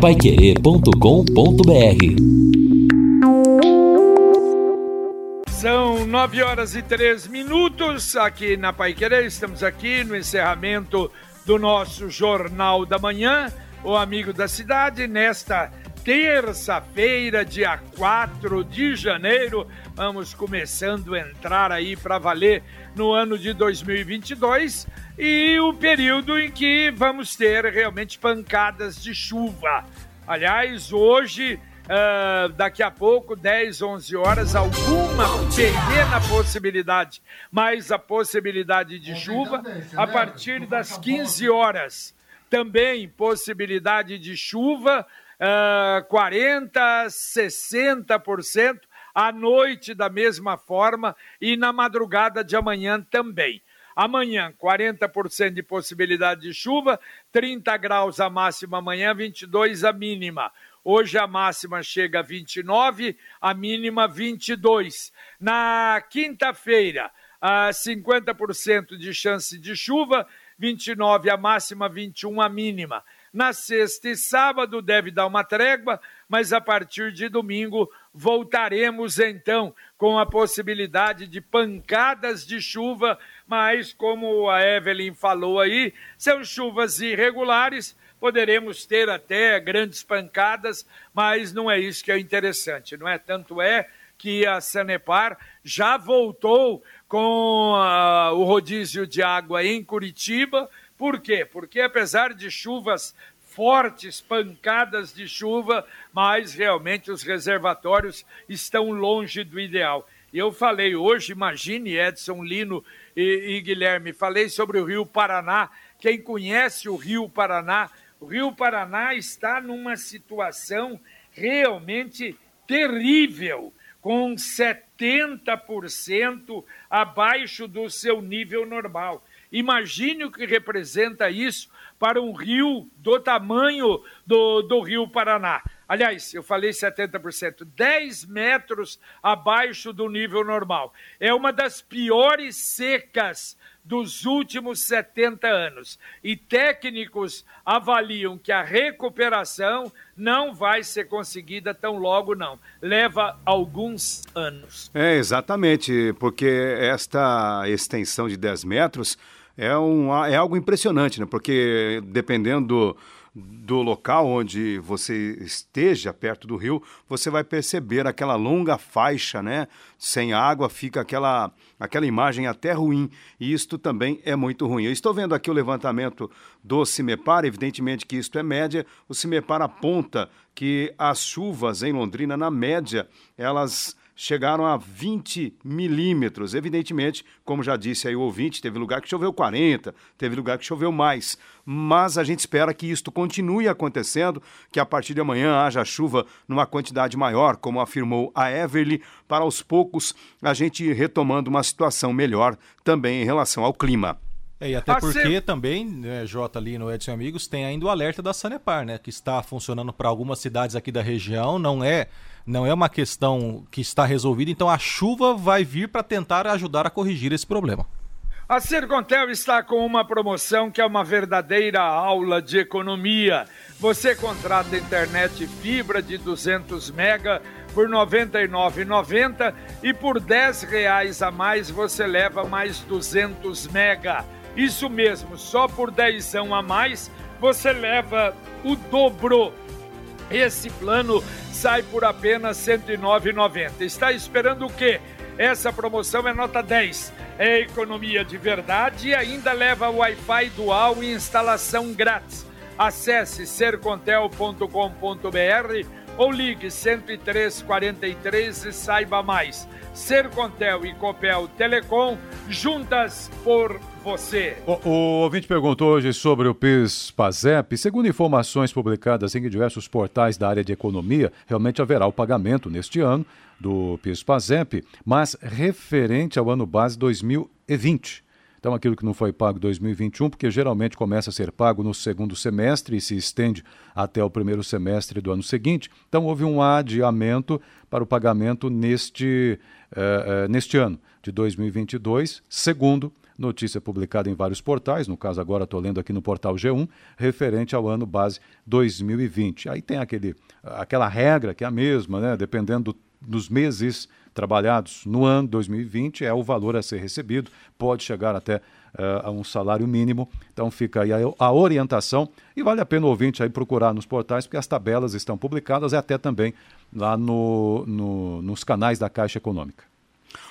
paiquerê.com.br São nove horas e três minutos aqui na Paiquerê. Estamos aqui no encerramento do nosso Jornal da Manhã, o Amigo da Cidade, nesta terça-feira, dia 4 de janeiro. Vamos começando a entrar aí para valer no ano de 2022 e o período em que vamos ter realmente pancadas de chuva. Aliás, hoje Uh, daqui a pouco, 10, 11 horas, alguma pequena possibilidade, mas a possibilidade de chuva a partir das 15 horas. Também possibilidade de chuva, uh, 40, 60%, à noite da mesma forma e na madrugada de amanhã também. Amanhã, 40% de possibilidade de chuva, 30 graus a máxima amanhã, 22 a mínima. Hoje a máxima chega a 29, a mínima 22. Na quinta-feira, 50% de chance de chuva, 29 a máxima, 21 a mínima. Na sexta e sábado deve dar uma trégua, mas a partir de domingo voltaremos então com a possibilidade de pancadas de chuva, mas como a Evelyn falou aí, são chuvas irregulares poderemos ter até grandes pancadas, mas não é isso que é interessante, não é? Tanto é que a Sanepar já voltou com uh, o rodízio de água em Curitiba. Por quê? Porque apesar de chuvas fortes, pancadas de chuva, mas realmente os reservatórios estão longe do ideal. Eu falei hoje, imagine Edson Lino e, e Guilherme, falei sobre o Rio Paraná. Quem conhece o Rio Paraná o Rio Paraná está numa situação realmente terrível, com 70% abaixo do seu nível normal. Imagine o que representa isso para um rio do tamanho do, do Rio Paraná. Aliás, eu falei 70%, 10 metros abaixo do nível normal. É uma das piores secas dos últimos 70 anos. E técnicos avaliam que a recuperação não vai ser conseguida tão logo, não. Leva alguns anos. É, exatamente, porque esta extensão de 10 metros é, um, é algo impressionante, né? Porque dependendo do local onde você esteja perto do rio, você vai perceber aquela longa faixa, né? Sem água fica aquela aquela imagem até ruim, e isto também é muito ruim. Eu estou vendo aqui o levantamento do CIMEPAR, evidentemente que isto é média. O CIMEPAR aponta que as chuvas em Londrina, na média, elas chegaram a 20 milímetros. Evidentemente, como já disse aí o ouvinte, teve lugar que choveu 40, teve lugar que choveu mais. Mas a gente espera que isto continue acontecendo, que a partir de amanhã haja chuva numa quantidade maior, como afirmou a Everly, para aos poucos a gente ir retomando uma situação melhor também em relação ao clima. É, e até ah, porque também, né, Jota, ali no Edson Amigos, tem ainda o alerta da Sanepar, né? Que está funcionando para algumas cidades aqui da região, não é não é uma questão que está resolvida, então a chuva vai vir para tentar ajudar a corrigir esse problema. A Sercontel está com uma promoção que é uma verdadeira aula de economia. Você contrata internet fibra de 200 mega por R$ 99,90 e por 10 reais a mais você leva mais 200 mega. Isso mesmo, só por 10 a mais você leva o dobro. Esse plano sai por apenas R$ 109,90. Está esperando o quê? Essa promoção é nota 10. É economia de verdade e ainda leva Wi-Fi dual e instalação grátis. Acesse sercontel.com.br ou ligue 10343 e saiba mais. Sercontel e Copel Telecom, juntas por você. O, o ouvinte perguntou hoje sobre o PIS-PASEP. Segundo informações publicadas em diversos portais da área de economia, realmente haverá o pagamento neste ano do PIS-PASEP, mas referente ao ano base 2020. Então, aquilo que não foi pago em 2021, porque geralmente começa a ser pago no segundo semestre e se estende até o primeiro semestre do ano seguinte. Então, houve um adiamento para o pagamento neste, eh, eh, neste ano de 2022, segundo notícia publicada em vários portais, no caso agora estou lendo aqui no portal G1, referente ao ano base 2020. Aí tem aquele, aquela regra que é a mesma, né? dependendo do, dos meses trabalhados no ano 2020, é o valor a ser recebido, pode chegar até uh, a um salário mínimo. Então fica aí a, a, orientação e vale a pena o ouvinte aí procurar nos portais, porque as tabelas estão publicadas e até também lá no, no, nos canais da Caixa Econômica.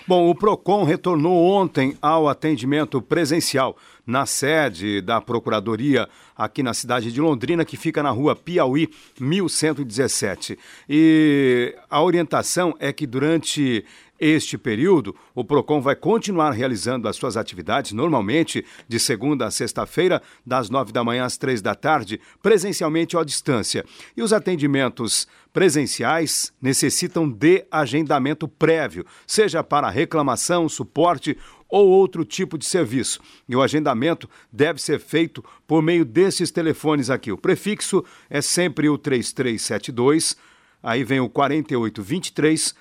Bom, o PROCON retornou ontem ao atendimento presencial na sede da Procuradoria aqui na cidade de Londrina, que fica na rua Piauí 1117. E a orientação é que durante este período, o PROCON vai continuar realizando as suas atividades normalmente, de segunda a sexta-feira, das nove da manhã às três da tarde, presencialmente ou à distância. E os atendimentos presenciais necessitam de agendamento prévio, seja para reclamação, suporte ou outro tipo de serviço. E o agendamento deve ser feito por meio desses telefones aqui. O prefixo é sempre o 3372, aí vem o 4823,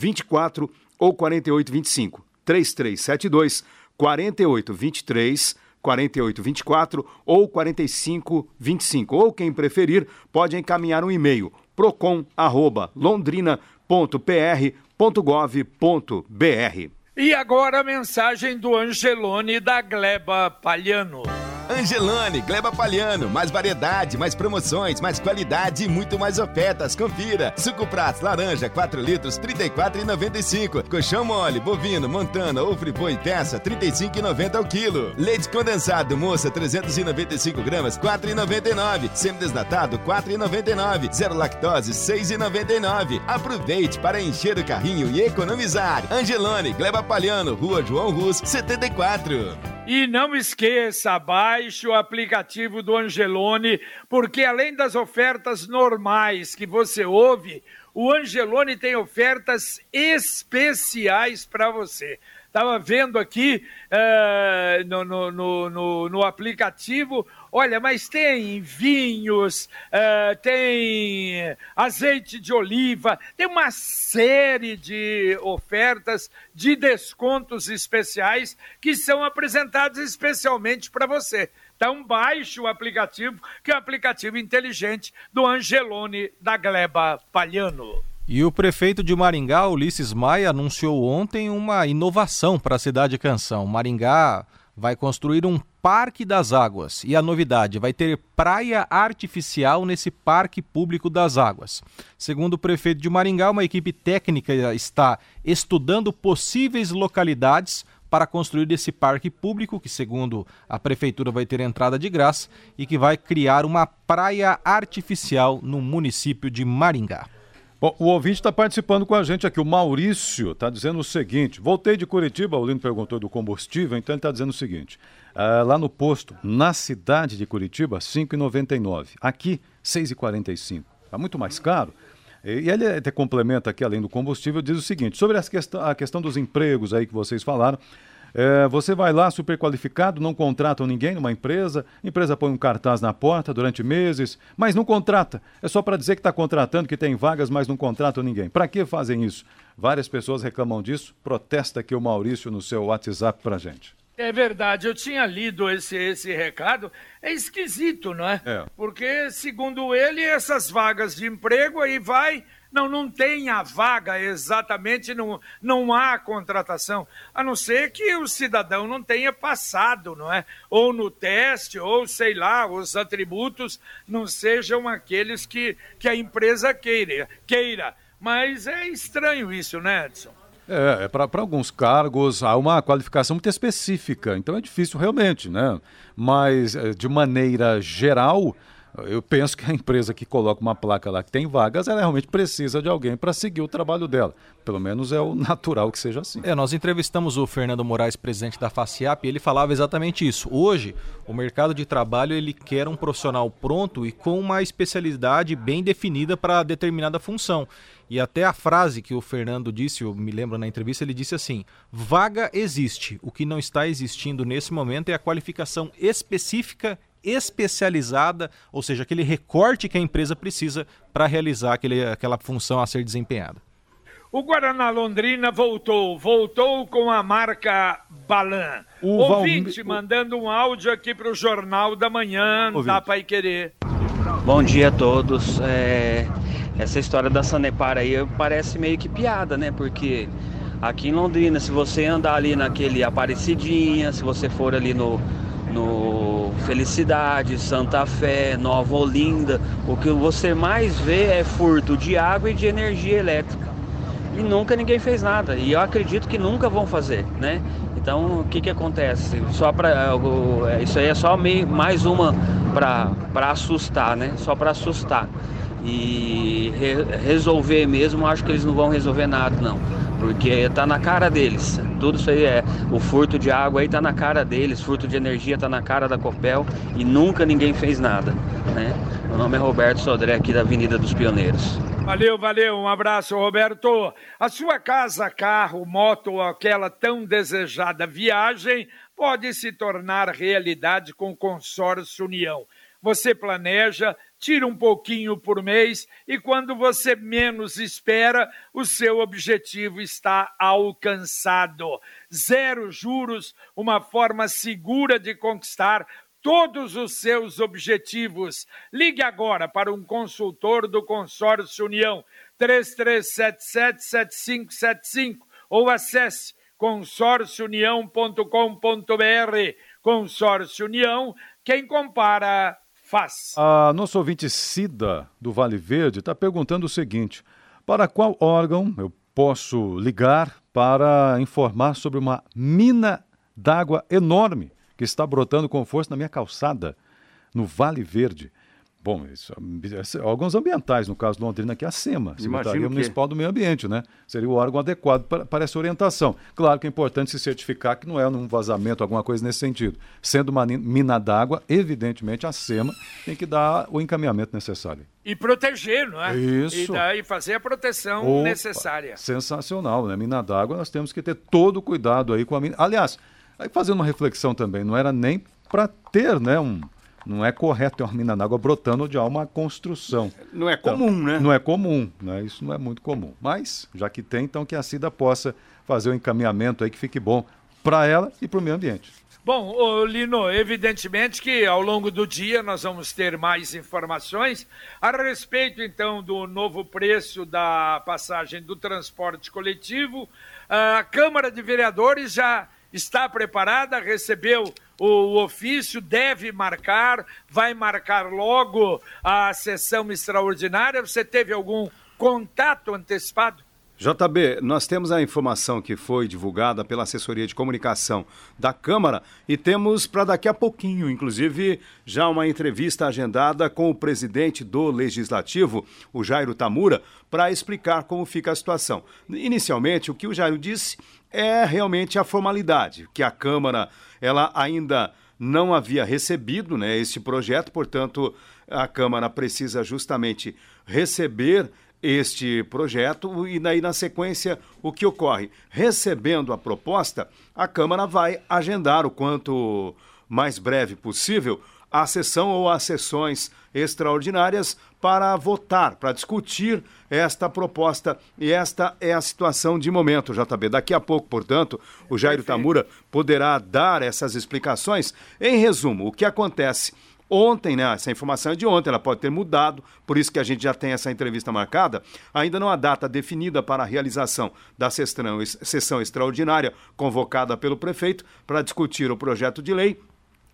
4824 ou 4825. 3372 4823 4824 ou 4525. Ou quem preferir, pode encaminhar um e-mail procon@londrina.pr.gov.br. E agora a mensagem do Angelone da Gleba Palhano. Angelone, Gleba Palhano, mais variedade, mais promoções, mais qualidade e muito mais ofertas. Confira. Suco Prats, laranja, 4 litros, R$ 34,95. Colchão mole, bovino, montana ou friboi peça, R$ 35,90 ao quilo. Leite condensado, moça, 395 gramas, R$ 4,99. Semi-desnatado, R$ 4,99. Zero lactose, R$ 6,99. Aproveite para encher o carrinho e economizar. Angelone, Gleba Palhano, Rua João Rus, 74. E não esqueça, baixe o aplicativo do Angelone, porque além das ofertas normais que você ouve, o Angelone tem ofertas especiais para você. Estava vendo aqui uh, no, no, no, no, aplicativo, olha, mas tem vinhos, uh, tem azeite de oliva, tem uma série de ofertas de descontos especiais que são apresentados especialmente para você. Então baixe o aplicativo, que é o aplicativo inteligente do Angelone da Gleba Palhano. E o prefeito de Maringá, Ulisses Maia, anunciou ontem uma inovação para a cidade de Canção. Maringá vai construir um Parque das Águas. E a novidade, vai ter praia artificial nesse Parque Público das Águas. Segundo o prefeito de Maringá, uma equipe técnica está estudando possíveis localidades para construir esse parque público, que segundo a prefeitura vai ter entrada de graça e que vai criar uma praia artificial no município de Maringá. Bom, o ouvinte está participando com a gente aqui. O Maurício está dizendo o seguinte: voltei de Curitiba, o Lino perguntou do combustível, então ele está dizendo o seguinte: uh, lá no posto, na cidade de Curitiba, R$ 5,99. Aqui, R$ 6,45. Está muito mais caro. E ele até complementa aqui, além do combustível, diz o seguinte: sobre a questão dos empregos aí que vocês falaram. É, você vai lá super qualificado, não contratam ninguém numa empresa, a empresa põe um cartaz na porta durante meses, mas não contrata. É só para dizer que está contratando, que tem vagas, mas não contratam ninguém. Para que fazem isso? Várias pessoas reclamam disso. Protesta aqui o Maurício no seu WhatsApp para gente. É verdade, eu tinha lido esse, esse recado. É esquisito, não é? é? Porque, segundo ele, essas vagas de emprego aí vai não, não tem a vaga exatamente, não, não há contratação, a não ser que o cidadão não tenha passado, não é? Ou no teste, ou sei lá, os atributos não sejam aqueles que, que a empresa queira, queira. Mas é estranho isso, né, Edson? É, é para alguns cargos há uma qualificação muito específica, então é difícil realmente, né? Mas, eh, de maneira geral, eu penso que a empresa que coloca uma placa lá que tem vagas, ela realmente precisa de alguém para seguir o trabalho dela. Pelo menos é o natural que seja assim. É, nós entrevistamos o Fernando Moraes, presidente da FACIAP, e ele falava exatamente isso. Hoje, o mercado de trabalho ele quer um profissional pronto e com uma especialidade bem definida para determinada função. E até a frase que o Fernando disse, eu me lembro na entrevista, ele disse assim: vaga existe. O que não está existindo nesse momento é a qualificação específica especializada, ou seja, aquele recorte que a empresa precisa para realizar aquele, aquela função a ser desempenhada. O Guaraná Londrina voltou, voltou com a marca Balan. O Ouvinte Valmir... mandando um áudio aqui para o Jornal da Manhã, Ouvinte. da Pai Querer. Bom dia a todos. É... Essa história da Sanepar aí parece meio que piada, né? Porque aqui em Londrina, se você andar ali naquele Aparecidinha, se você for ali no, no Felicidade, Santa Fé, Nova Olinda, o que você mais vê é furto de água e de energia elétrica e nunca ninguém fez nada. E eu acredito que nunca vão fazer, né? Então, o que que acontece? Só para é, isso aí é só meio, mais uma para assustar, né? Só para assustar. E re, resolver mesmo, acho que eles não vão resolver nada, não. Porque tá na cara deles. Tudo isso aí é. O furto de água aí tá na cara deles, furto de energia tá na cara da Copel e nunca ninguém fez nada, né? Meu nome é Roberto Sodré, aqui da Avenida dos Pioneiros. Valeu, valeu, um abraço, Roberto. A sua casa, carro, moto aquela tão desejada viagem pode se tornar realidade com o Consórcio União. Você planeja, tira um pouquinho por mês e quando você menos espera, o seu objetivo está alcançado. Zero juros, uma forma segura de conquistar todos os seus objetivos. Ligue agora para um consultor do Consórcio União 33777575 ou acesse consórciounião.com.br. Consórcio União, quem compara faz. A nossa ouvinte Cida do Vale Verde está perguntando o seguinte: para qual órgão eu posso ligar para informar sobre uma mina d'água enorme que está brotando com força na minha calçada, no Vale Verde. Bom, isso, órgãos ambientais, no caso de Londrina, que é a SEMA, Secretaria Municipal do Meio Ambiente, né? Seria o órgão adequado para, para, essa orientação. Claro que é importante se certificar que não é um vazamento, alguma coisa nesse sentido. Sendo uma mina d'água, evidentemente a SEMA tem que dar o encaminhamento necessário. E proteger, não é? Isso. E, daí fazer a proteção Opa, necessária. Sensacional, né? Mina d'água, nós temos que ter todo o cuidado aí com a mina. Aliás, Aí fazendo uma reflexão também, não era nem para ter, né, um, não é correto ter uma mina d'água brotando de uma construção. Não é então, comum, né? Não é comum, né? Isso não é muito comum. Mas, já que tem, então que a CIDA possa fazer o um encaminhamento aí que fique bom para ela e para o meio ambiente. Bom, Lino, evidentemente que ao longo do dia nós vamos ter mais informações a respeito, então, do novo preço da passagem do transporte coletivo. A Câmara de Vereadores já está preparada, recebeu o ofício, deve marcar, vai marcar logo a sessão extraordinária. Você teve algum contato antecipado? JB, nós temos a informação que foi divulgada pela assessoria de comunicação da Câmara e temos para daqui a pouquinho, inclusive, já uma entrevista agendada com o presidente do Legislativo, o Jairo Tamura, para explicar como fica a situação. Inicialmente, o que o Jairo disse é realmente a formalidade, que a Câmara ela ainda não havia recebido né, este projeto, portanto, a Câmara precisa justamente receber este projeto e daí na sequência o que ocorre? Recebendo a proposta, a Câmara vai agendar o quanto mais breve possível a sessão ou as sessões extraordinárias para votar, para discutir esta proposta. E esta é a situação de momento, JB. Daqui a pouco, portanto, o Jairo Tamura poderá dar essas explicações. Em resumo, o que acontece? Ontem, né? Essa informação é de ontem, ela pode ter mudado, por isso que a gente já tem essa entrevista marcada. Ainda não há data definida para a realização da sessão, sessão extraordinária convocada pelo prefeito para discutir o projeto de lei.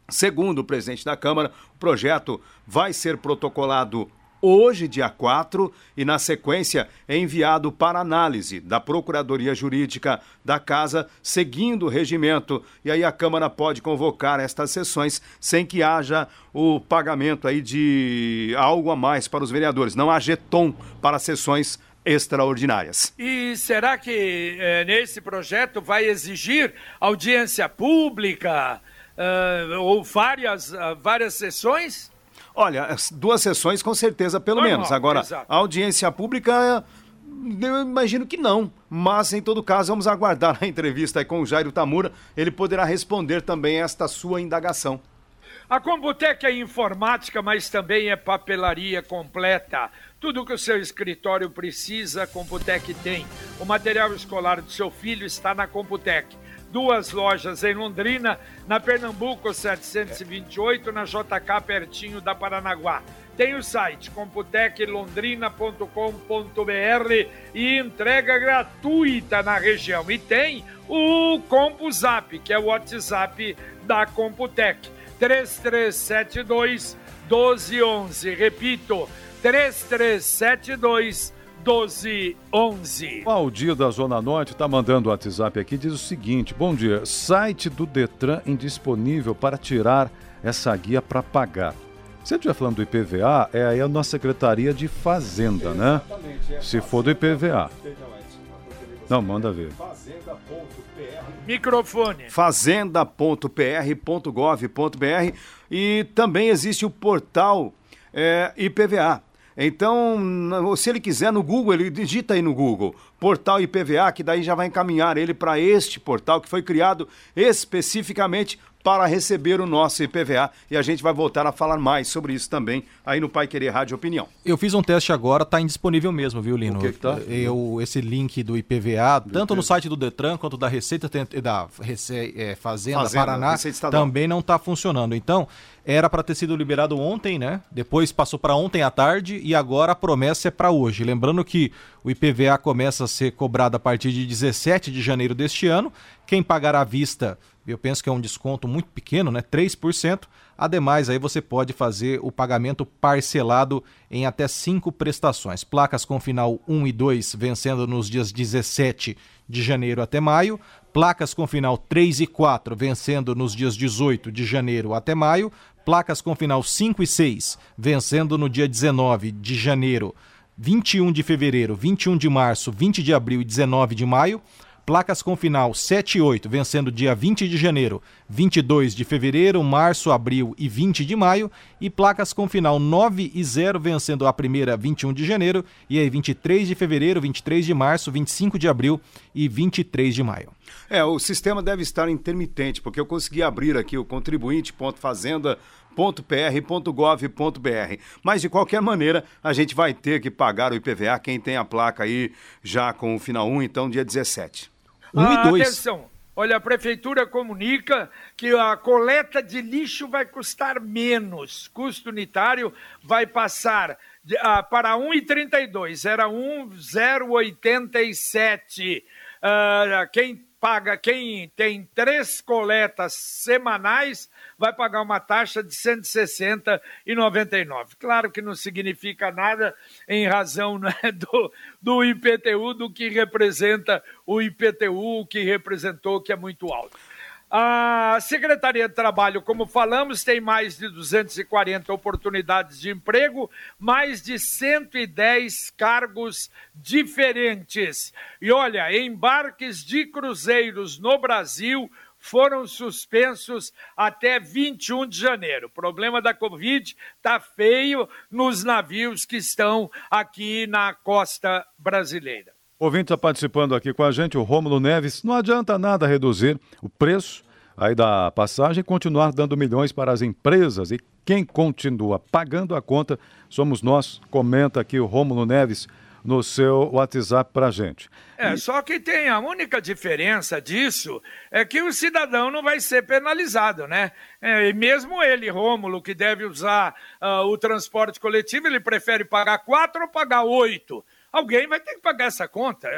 Segundo o presidente da Câmara, o projeto vai ser protocolado hoje, dia 4, e na sequência é enviado para análise da Procuradoria Jurídica da Casa, seguindo o regimento. E aí a Câmara pode convocar estas sessões sem que haja o pagamento aí de algo a mais para os vereadores. Não há jeton para sessões extraordinárias. E será que é, nesse projeto vai exigir audiência pública uh, ou várias, uh, várias sessões? Olha, duas sessões com certeza, pelo Normal, menos. Agora, exato. a audiência pública, eu imagino que não. Mas, em todo caso, vamos aguardar a entrevista com o Jairo Tamura. Ele poderá responder também esta sua indagação. A Computec é informática, mas também é papelaria completa. Tudo que o seu escritório precisa, a Computec tem. O material escolar do seu filho está na Computec. Duas lojas em Londrina, na Pernambuco 728, na JK, pertinho da Paranaguá. Tem o site computeclondrina.com.br e entrega gratuita na região. E tem o CompuZap, que é o WhatsApp da Computec 3372 1211. Repito, 3372 1211. O Aldir da Zona Norte está mandando o WhatsApp aqui diz o seguinte: Bom dia, site do Detran indisponível para tirar essa guia para pagar. Se gente estiver falando do IPVA, é aí a nossa Secretaria de Fazenda, né? Se for do IPVA. Não, manda ver. Microfone. Fazenda.pr.gov.br e também existe o portal é, IPVA. Então, se ele quiser no Google, ele digita aí no Google, portal IPVA, que daí já vai encaminhar ele para este portal que foi criado especificamente para receber o nosso IPVA e a gente vai voltar a falar mais sobre isso também aí no Pai Querer Rádio Opinião. Eu fiz um teste agora, está indisponível mesmo, viu, Lino? O que, que tá? Eu, esse link do IPVA, do tanto no site do Detran quanto da Receita da Rece, é, Fazenda, Fazenda, Paraná, também não está funcionando. Então, era para ter sido liberado ontem, né? Depois passou para ontem à tarde e agora a promessa é para hoje. Lembrando que o IPVA começa a ser cobrado a partir de 17 de janeiro deste ano. Quem pagar à vista eu penso que é um desconto muito pequeno, né? 3%. Ademais, aí você pode fazer o pagamento parcelado em até cinco prestações. Placas com final 1 e 2 vencendo nos dias 17 de janeiro até maio. Placas com final 3 e 4 vencendo nos dias 18 de janeiro até maio. Placas com final 5 e 6 vencendo no dia 19 de janeiro, 21 de fevereiro, 21 de março, 20 de abril e 19 de maio Placas com final 7 e 8, vencendo dia 20 de janeiro, 22 de fevereiro, março, abril e 20 de maio. E placas com final 9 e 0, vencendo a primeira 21 de janeiro, e aí 23 de fevereiro, 23 de março, 25 de abril e 23 de maio. É, o sistema deve estar intermitente, porque eu consegui abrir aqui o contribuinte.fazenda.pr.gov.br. Mas de qualquer maneira, a gente vai ter que pagar o IPVA quem tem a placa aí já com o final 1, então dia 17. Um ah, e dois. Atenção. Olha, a prefeitura comunica que a coleta de lixo vai custar menos. Custo unitário vai passar de, ah, para 1,32. Era 1,087. Ah, quem paga, quem tem três coletas semanais, vai pagar uma taxa de 160,99. Claro que não significa nada em razão né, do, do IPTU, do que representa o IPTU, o que representou, que é muito alto. A Secretaria de Trabalho, como falamos, tem mais de 240 oportunidades de emprego, mais de 110 cargos diferentes. E olha, embarques de cruzeiros no Brasil foram suspensos até 21 de janeiro. O problema da Covid está feio nos navios que estão aqui na costa brasileira. Ouvinte está participando aqui com a gente, o Rômulo Neves. Não adianta nada reduzir o preço aí da passagem e continuar dando milhões para as empresas. E quem continua pagando a conta somos nós. Comenta aqui o Rômulo Neves no seu WhatsApp para a gente. É, e... só que tem a única diferença disso é que o cidadão não vai ser penalizado, né? É, e mesmo ele, Rômulo, que deve usar uh, o transporte coletivo, ele prefere pagar quatro ou pagar oito alguém vai ter que pagar essa conta.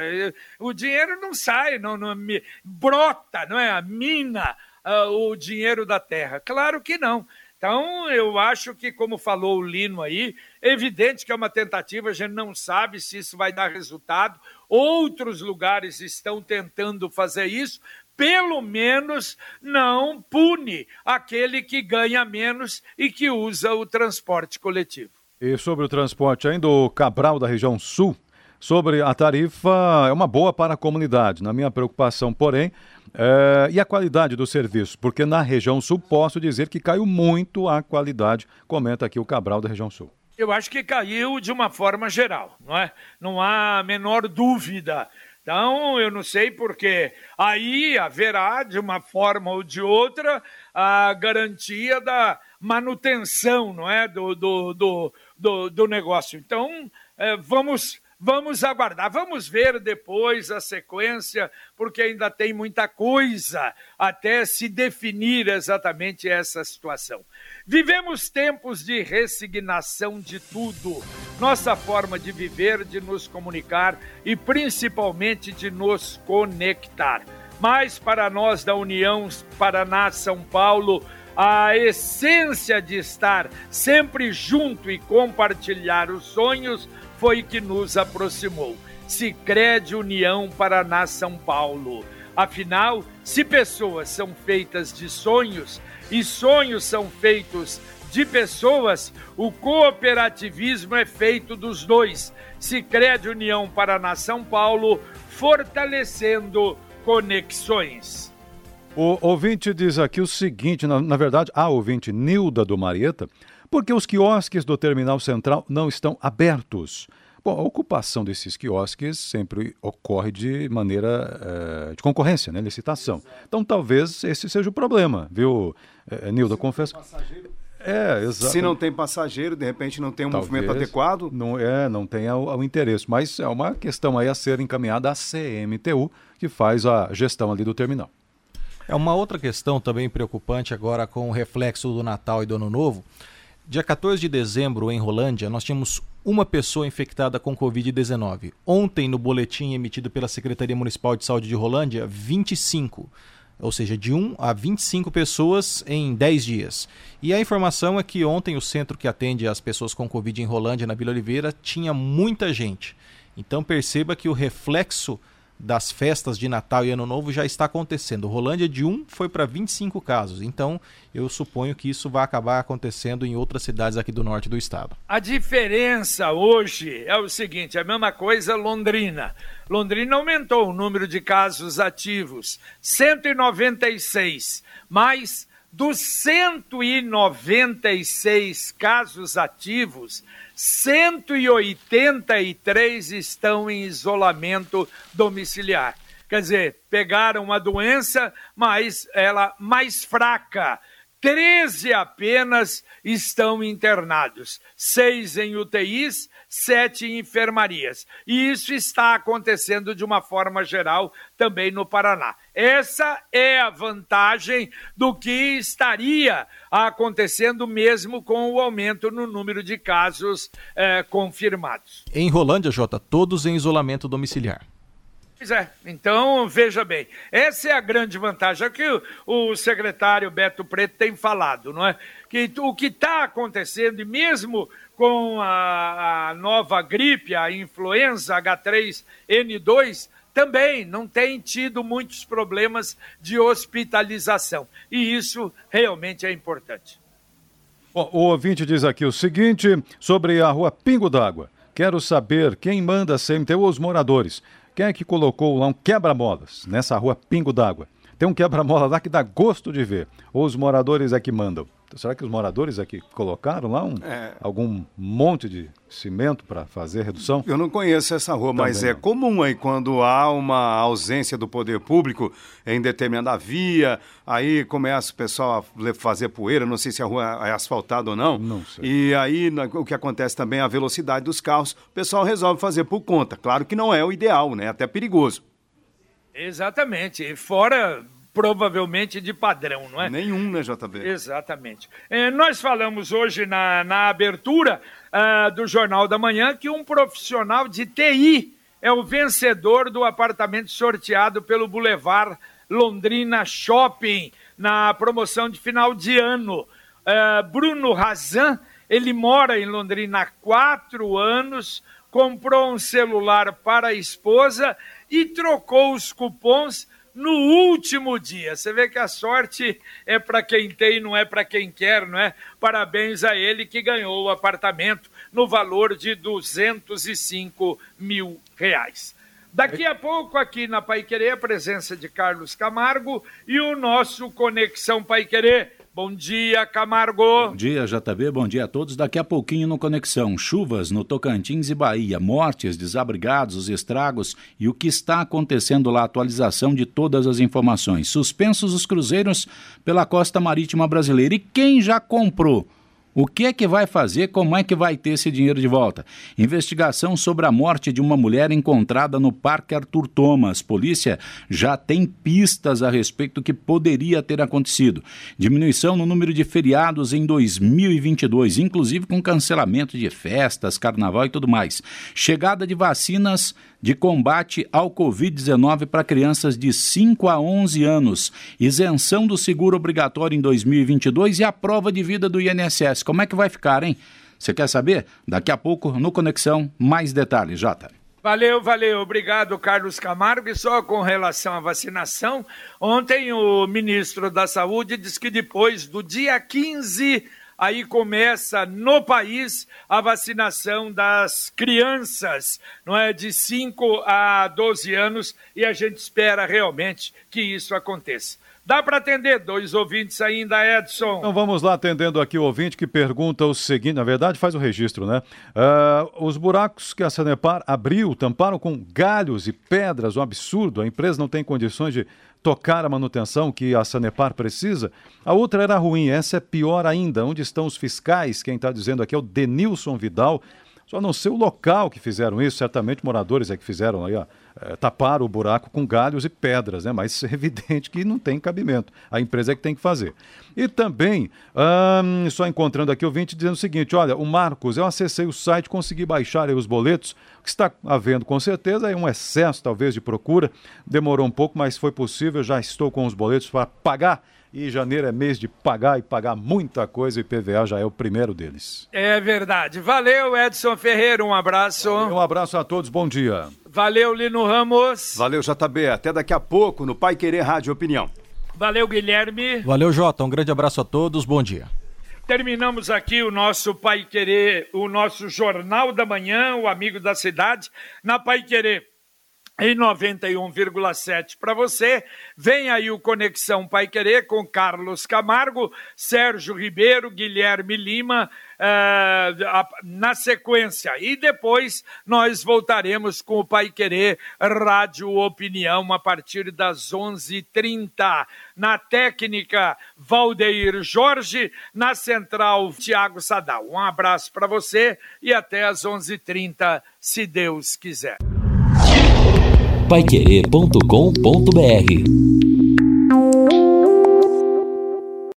O dinheiro não sai, não, não brota, não é? A mina uh, o dinheiro da terra. Claro que não. Então, eu acho que, como falou o Lino aí, é evidente que é uma tentativa, a gente não sabe se isso vai dar resultado. Outros lugares estão tentando fazer isso, pelo menos não pune aquele que ganha menos e que usa o transporte coletivo. E sobre o transporte ainda, o Cabral da região sul, sobre a tarifa, é uma boa para a comunidade. Na minha preocupação, porém, é, e a qualidade do serviço? Porque na região sul posso dizer que caiu muito a qualidade, comenta aqui o Cabral da região sul. Eu acho que caiu de uma forma geral, não é? Não há a menor dúvida. Então, eu não sei porque aí haverá, de uma forma ou de outra, a garantia da manutenção, não é, do, do, do, do, do negócio. Então, é, vamos Vamos aguardar, vamos ver depois a sequência, porque ainda tem muita coisa até se definir exatamente essa situação. Vivemos tempos de resignação de tudo, nossa forma de viver, de nos comunicar e principalmente de nos conectar. Mas para nós da União Paraná São Paulo, a essência de estar sempre junto e compartilhar os sonhos foi que nos aproximou. Sicredi União Paraná São Paulo. Afinal, se pessoas são feitas de sonhos e sonhos são feitos de pessoas, o cooperativismo é feito dos dois. Sicredi União Paraná São Paulo, fortalecendo conexões. O ouvinte diz aqui o seguinte, na, na verdade, a ouvinte Nilda do Marieta, porque os quiosques do terminal central não estão abertos. Bom, a ocupação desses quiosques sempre ocorre de maneira é, de concorrência, né, licitação. Então talvez esse seja o problema, viu, é, Nilda? Confesso. É, exato. Se não tem passageiro, de repente não tem um Talvez movimento adequado. Não, é, não tenha o, o, interesse. Mas é uma questão aí a ser encaminhada à CMTU, que faz a gestão ali do terminal. É uma outra questão também preocupante agora com o reflexo do Natal e do Ano Novo. Dia 14 de dezembro, em Rolândia, nós tínhamos uma pessoa infectada com Covid-19. Ontem, no boletim emitido pela Secretaria Municipal de Saúde de Rolândia, 25. Ou seja, de 1 a 25 pessoas em 10 dias. E a informação é que ontem o centro que atende as pessoas com Covid em Rolândia, na Vila Oliveira, tinha muita gente. Então perceba que o reflexo das festas de Natal e Ano Novo já está acontecendo. Rolândia de 1 foi para 25 casos. Então, eu suponho que isso vai acabar acontecendo em outras cidades aqui do norte do estado. A diferença hoje é o seguinte: a mesma coisa Londrina. Londrina aumentou o número de casos ativos, 196, mas dos 196 casos ativos, 183 estão em isolamento domiciliar. Quer dizer, pegaram uma doença, mas ela mais fraca. 13 apenas estão internados, seis em UTIs, sete em enfermarias. E isso está acontecendo de uma forma geral também no Paraná. Essa é a vantagem do que estaria acontecendo mesmo com o aumento no número de casos eh, confirmados. Em Rolândia, Jota, todos em isolamento domiciliar. Pois é, então veja bem, essa é a grande vantagem, é que o, o secretário Beto Preto tem falado, não é? Que o que está acontecendo, e mesmo com a, a nova gripe, a influenza H3N2, também não tem tido muitos problemas de hospitalização. E isso realmente é importante. Bom, o ouvinte diz aqui o seguinte sobre a rua Pingo d'Água. Quero saber quem manda a CMTU os moradores. Quem é que colocou lá um quebra-molas nessa rua Pingo d'Água? Tem um quebra-mola lá que dá gosto de ver. Ou os moradores é que mandam? Será que os moradores é que colocaram lá um, é. algum monte de cimento para fazer redução? Eu não conheço essa rua, Também mas é não. comum aí quando há uma ausência do poder público em determinada via, aí começa o pessoal a fazer poeira, não sei se a rua é asfaltada ou não. Não sei. E aí o que acontece também é a velocidade dos carros, o pessoal resolve fazer por conta. Claro que não é o ideal, né? Até perigoso. Exatamente. Fora provavelmente de padrão, não é? Nenhum, né, JB? Exatamente. É, nós falamos hoje na, na abertura uh, do Jornal da Manhã que um profissional de TI é o vencedor do apartamento sorteado pelo Boulevard Londrina Shopping na promoção de final de ano. Uh, Bruno Razan, ele mora em Londrina há quatro anos, comprou um celular para a esposa e trocou os cupons no último dia. Você vê que a sorte é para quem tem, não é para quem quer, não é? Parabéns a ele que ganhou o apartamento no valor de 205 mil reais. Daqui a pouco, aqui na Pai Querer, a presença de Carlos Camargo e o nosso Conexão Pai Querer. Bom dia, Camargo. Bom dia, JB. Bom dia a todos. Daqui a pouquinho no Conexão. Chuvas no Tocantins e Bahia, mortes, desabrigados, os estragos e o que está acontecendo lá. Atualização de todas as informações. Suspensos os cruzeiros pela costa marítima brasileira. E quem já comprou? O que é que vai fazer? Como é que vai ter esse dinheiro de volta? Investigação sobre a morte de uma mulher encontrada no Parque Arthur Thomas. Polícia já tem pistas a respeito do que poderia ter acontecido. Diminuição no número de feriados em 2022, inclusive com cancelamento de festas, carnaval e tudo mais. Chegada de vacinas de combate ao Covid-19 para crianças de 5 a 11 anos, isenção do seguro obrigatório em 2022 e a prova de vida do INSS. Como é que vai ficar, hein? Você quer saber? Daqui a pouco, no Conexão, mais detalhes, Jota. Valeu, valeu. Obrigado, Carlos Camargo. E só com relação à vacinação, ontem o ministro da Saúde disse que depois do dia 15 aí começa no país a vacinação das crianças, não é? De 5 a 12 anos, e a gente espera realmente que isso aconteça. Dá para atender dois ouvintes ainda, Edson? Então vamos lá, atendendo aqui o ouvinte que pergunta o seguinte: na verdade, faz o registro, né? Uh, os buracos que a Sanepar abriu tamparam com galhos e pedras, um absurdo. A empresa não tem condições de tocar a manutenção que a Sanepar precisa. A outra era ruim, essa é pior ainda. Onde estão os fiscais? Quem está dizendo aqui é o Denilson Vidal. Só não sei o local que fizeram isso, certamente moradores é que fizeram aí, ó, é, taparam o buraco com galhos e pedras, né? Mas é evidente que não tem cabimento. A empresa é que tem que fazer. E também, hum, só encontrando aqui o ouvinte dizendo o seguinte: olha, o Marcos, eu acessei o site, consegui baixar os boletos, que está havendo com certeza é um excesso talvez de procura. Demorou um pouco, mas foi possível, já estou com os boletos para pagar e janeiro é mês de pagar e pagar muita coisa, e PVA já é o primeiro deles. É verdade. Valeu, Edson Ferreira, um abraço. Um abraço a todos, bom dia. Valeu, Lino Ramos. Valeu, JB. Até daqui a pouco no Pai Querer Rádio Opinião. Valeu, Guilherme. Valeu, Jota. Um grande abraço a todos, bom dia. Terminamos aqui o nosso Pai Querer, o nosso Jornal da Manhã, o Amigo da Cidade, na Pai Querer em 91,7 para você. Vem aí o Conexão Pai Querer com Carlos Camargo, Sérgio Ribeiro, Guilherme Lima, uh, na sequência. E depois nós voltaremos com o Pai Querer Rádio Opinião a partir das 11h30. Na técnica, Valdeir Jorge, na central, Tiago Sadal. Um abraço para você e até às 11h30, se Deus quiser paiquerê.com.br